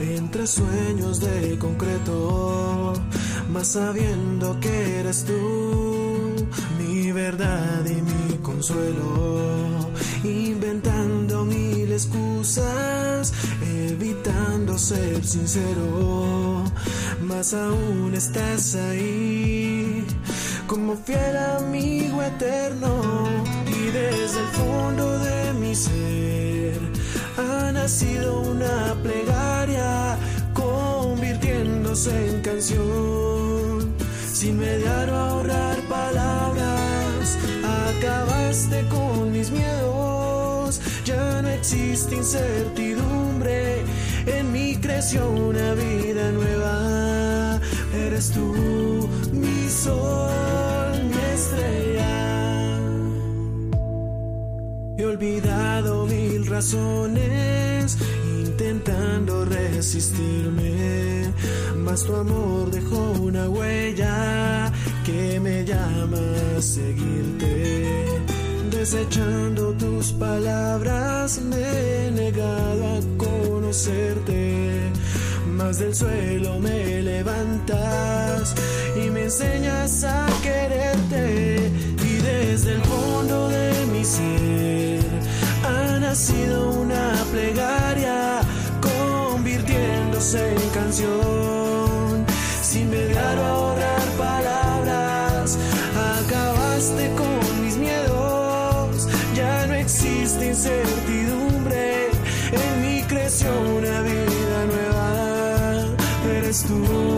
Entre sueños de concreto, mas sabiendo que eres tú mi verdad y mi consuelo, inventando mil excusas, evitando ser sincero, mas aún estás ahí como fiel amigo eterno y desde el fondo de mi ser ha nacido una plegaria convirtiéndose en canción. Sin mediar o ahorrar palabras acabaste con mis miedos. Ya no existe incertidumbre en mí creció una vida nueva. Eres tú mi sol, mi estrella. Olvidado mil razones, intentando resistirme, mas tu amor dejó una huella que me llama a seguirte. Desechando tus palabras, me he negado a conocerte. Más del suelo me levantas y me enseñas a quererte. Y desde el fondo de mi ser ha nacido una plegaria convirtiéndose en canción. Sin mediar o ahorrar palabras acabaste con mis miedos. Ya no existe incertidumbre en mí creció una vida nueva. Eres tú,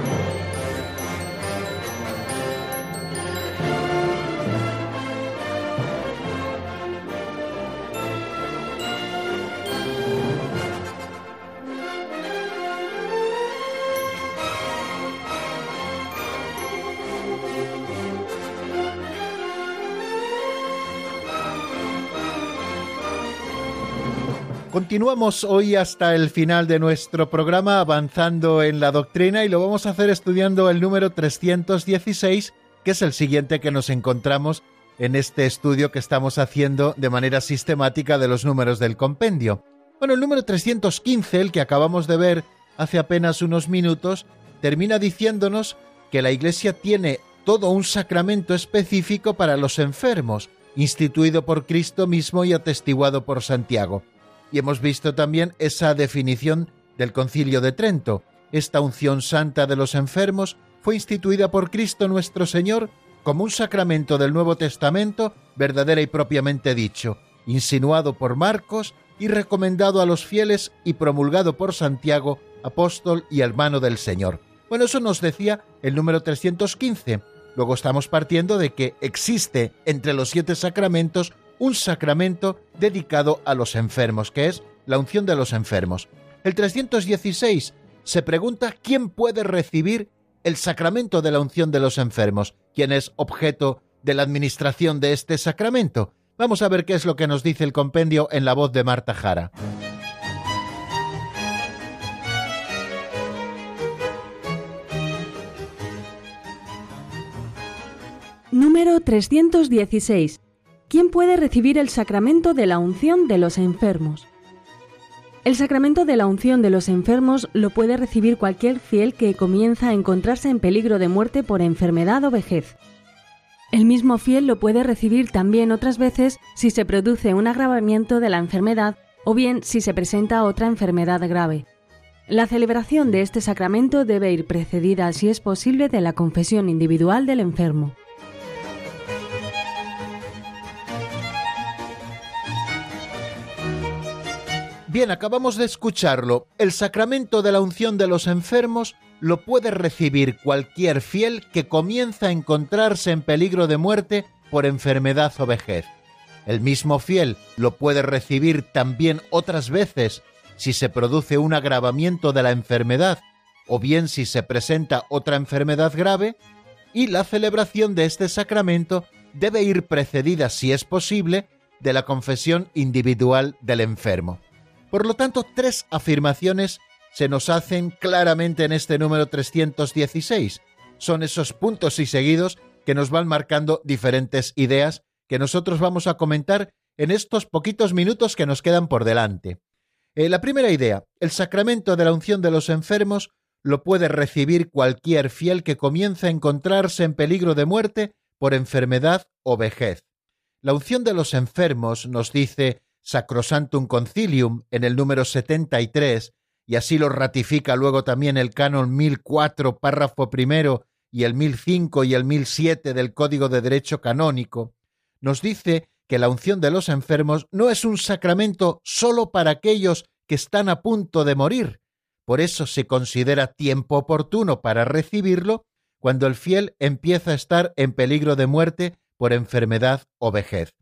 Continuamos hoy hasta el final de nuestro programa avanzando en la doctrina y lo vamos a hacer estudiando el número 316, que es el siguiente que nos encontramos en este estudio que estamos haciendo de manera sistemática de los números del compendio. Bueno, el número 315, el que acabamos de ver hace apenas unos minutos, termina diciéndonos que la Iglesia tiene todo un sacramento específico para los enfermos, instituido por Cristo mismo y atestiguado por Santiago. Y hemos visto también esa definición del Concilio de Trento. Esta unción santa de los enfermos fue instituida por Cristo nuestro Señor como un sacramento del Nuevo Testamento verdadera y propiamente dicho, insinuado por Marcos y recomendado a los fieles y promulgado por Santiago, apóstol y hermano del Señor. Bueno, eso nos decía el número 315. Luego estamos partiendo de que existe entre los siete sacramentos un sacramento dedicado a los enfermos, que es la unción de los enfermos. El 316 se pregunta quién puede recibir el sacramento de la unción de los enfermos, quién es objeto de la administración de este sacramento. Vamos a ver qué es lo que nos dice el compendio en la voz de Marta Jara. Número 316. ¿Quién puede recibir el sacramento de la unción de los enfermos? El sacramento de la unción de los enfermos lo puede recibir cualquier fiel que comienza a encontrarse en peligro de muerte por enfermedad o vejez. El mismo fiel lo puede recibir también otras veces si se produce un agravamiento de la enfermedad o bien si se presenta otra enfermedad grave. La celebración de este sacramento debe ir precedida, si es posible, de la confesión individual del enfermo. Bien, acabamos de escucharlo. El sacramento de la unción de los enfermos lo puede recibir cualquier fiel que comienza a encontrarse en peligro de muerte por enfermedad o vejez. El mismo fiel lo puede recibir también otras veces si se produce un agravamiento de la enfermedad o bien si se presenta otra enfermedad grave y la celebración de este sacramento debe ir precedida, si es posible, de la confesión individual del enfermo. Por lo tanto, tres afirmaciones se nos hacen claramente en este número 316. Son esos puntos y seguidos que nos van marcando diferentes ideas que nosotros vamos a comentar en estos poquitos minutos que nos quedan por delante. Eh, la primera idea, el sacramento de la unción de los enfermos lo puede recibir cualquier fiel que comience a encontrarse en peligro de muerte por enfermedad o vejez. La unción de los enfermos, nos dice Sacrosantum Concilium en el número 73, y así lo ratifica luego también el canon 1004, párrafo primero, y el 1005 y el 1007 del Código de Derecho Canónico, nos dice que la unción de los enfermos no es un sacramento sólo para aquellos que están a punto de morir. Por eso se considera tiempo oportuno para recibirlo cuando el fiel empieza a estar en peligro de muerte por enfermedad o vejez.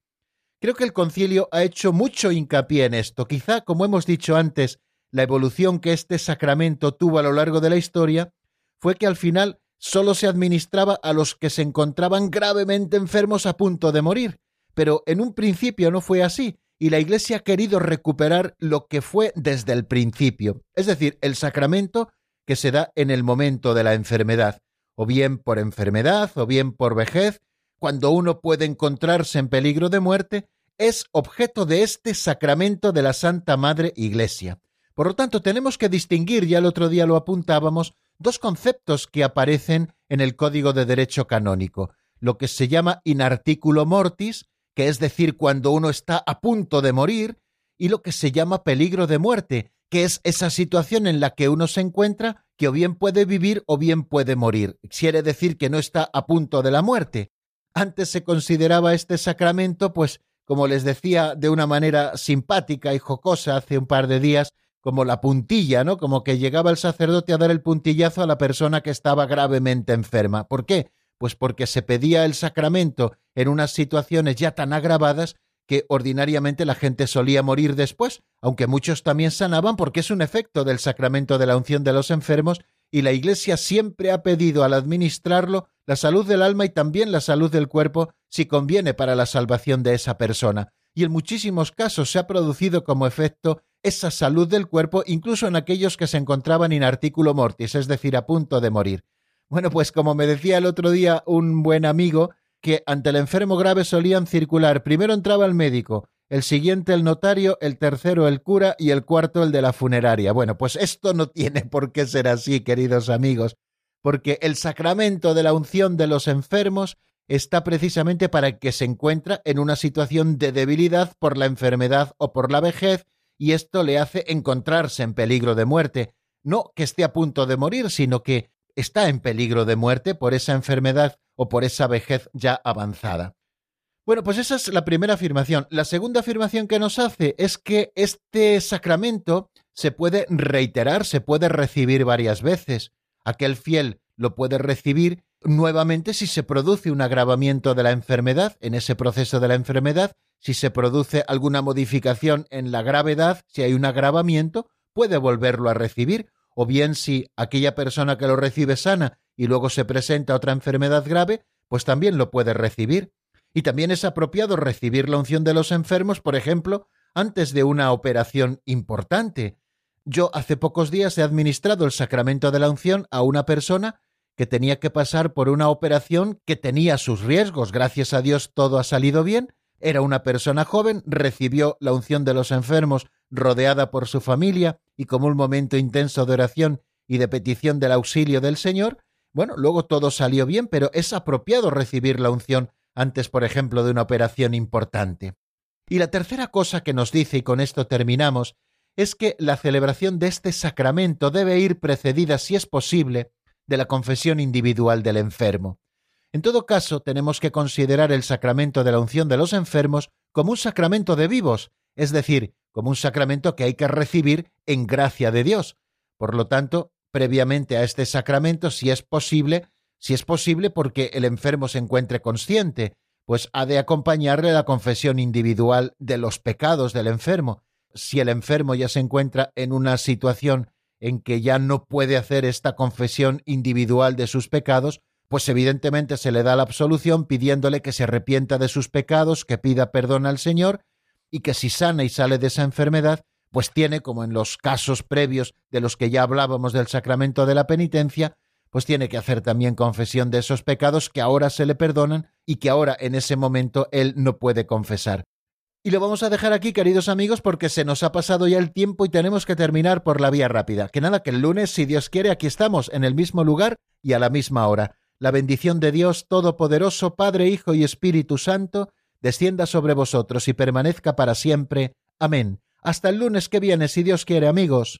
Creo que el concilio ha hecho mucho hincapié en esto. Quizá, como hemos dicho antes, la evolución que este sacramento tuvo a lo largo de la historia fue que al final solo se administraba a los que se encontraban gravemente enfermos a punto de morir. Pero en un principio no fue así, y la Iglesia ha querido recuperar lo que fue desde el principio, es decir, el sacramento que se da en el momento de la enfermedad, o bien por enfermedad, o bien por vejez, cuando uno puede encontrarse en peligro de muerte, es objeto de este sacramento de la Santa Madre Iglesia. Por lo tanto, tenemos que distinguir, ya el otro día lo apuntábamos, dos conceptos que aparecen en el Código de Derecho Canónico, lo que se llama in articulo mortis, que es decir, cuando uno está a punto de morir, y lo que se llama peligro de muerte, que es esa situación en la que uno se encuentra que o bien puede vivir o bien puede morir. Quiere decir que no está a punto de la muerte. Antes se consideraba este sacramento, pues, como les decía de una manera simpática y jocosa hace un par de días, como la puntilla, ¿no? Como que llegaba el sacerdote a dar el puntillazo a la persona que estaba gravemente enferma. ¿Por qué? Pues porque se pedía el sacramento en unas situaciones ya tan agravadas que ordinariamente la gente solía morir después, aunque muchos también sanaban porque es un efecto del sacramento de la unción de los enfermos y la Iglesia siempre ha pedido al administrarlo la salud del alma y también la salud del cuerpo si conviene para la salvación de esa persona. Y en muchísimos casos se ha producido como efecto esa salud del cuerpo, incluso en aquellos que se encontraban in articulo mortis, es decir, a punto de morir. Bueno, pues como me decía el otro día un buen amigo, que ante el enfermo grave solían circular, primero entraba el médico, el siguiente el notario, el tercero el cura y el cuarto el de la funeraria. Bueno, pues esto no tiene por qué ser así, queridos amigos, porque el sacramento de la unción de los enfermos está precisamente para que se encuentra en una situación de debilidad por la enfermedad o por la vejez y esto le hace encontrarse en peligro de muerte. No que esté a punto de morir, sino que está en peligro de muerte por esa enfermedad o por esa vejez ya avanzada. Bueno, pues esa es la primera afirmación. La segunda afirmación que nos hace es que este sacramento se puede reiterar, se puede recibir varias veces. Aquel fiel lo puede recibir nuevamente si se produce un agravamiento de la enfermedad, en ese proceso de la enfermedad, si se produce alguna modificación en la gravedad, si hay un agravamiento, puede volverlo a recibir, o bien si aquella persona que lo recibe sana y luego se presenta otra enfermedad grave, pues también lo puede recibir. Y también es apropiado recibir la unción de los enfermos, por ejemplo, antes de una operación importante. Yo hace pocos días he administrado el sacramento de la unción a una persona que tenía que pasar por una operación que tenía sus riesgos. Gracias a Dios todo ha salido bien. Era una persona joven, recibió la unción de los enfermos rodeada por su familia y como un momento intenso de oración y de petición del auxilio del Señor. Bueno, luego todo salió bien, pero es apropiado recibir la unción antes, por ejemplo, de una operación importante. Y la tercera cosa que nos dice, y con esto terminamos, es que la celebración de este sacramento debe ir precedida, si es posible, de la confesión individual del enfermo. En todo caso, tenemos que considerar el sacramento de la unción de los enfermos como un sacramento de vivos, es decir, como un sacramento que hay que recibir en gracia de Dios. Por lo tanto, previamente a este sacramento, si es posible, si es posible porque el enfermo se encuentre consciente, pues ha de acompañarle la confesión individual de los pecados del enfermo. Si el enfermo ya se encuentra en una situación en que ya no puede hacer esta confesión individual de sus pecados, pues evidentemente se le da la absolución pidiéndole que se arrepienta de sus pecados, que pida perdón al Señor y que si sana y sale de esa enfermedad, pues tiene, como en los casos previos de los que ya hablábamos del sacramento de la penitencia, pues tiene que hacer también confesión de esos pecados que ahora se le perdonan y que ahora en ese momento él no puede confesar. Y lo vamos a dejar aquí, queridos amigos, porque se nos ha pasado ya el tiempo y tenemos que terminar por la vía rápida. Que nada, que el lunes, si Dios quiere, aquí estamos, en el mismo lugar y a la misma hora. La bendición de Dios Todopoderoso, Padre, Hijo y Espíritu Santo, descienda sobre vosotros y permanezca para siempre. Amén. Hasta el lunes que viene, si Dios quiere, amigos.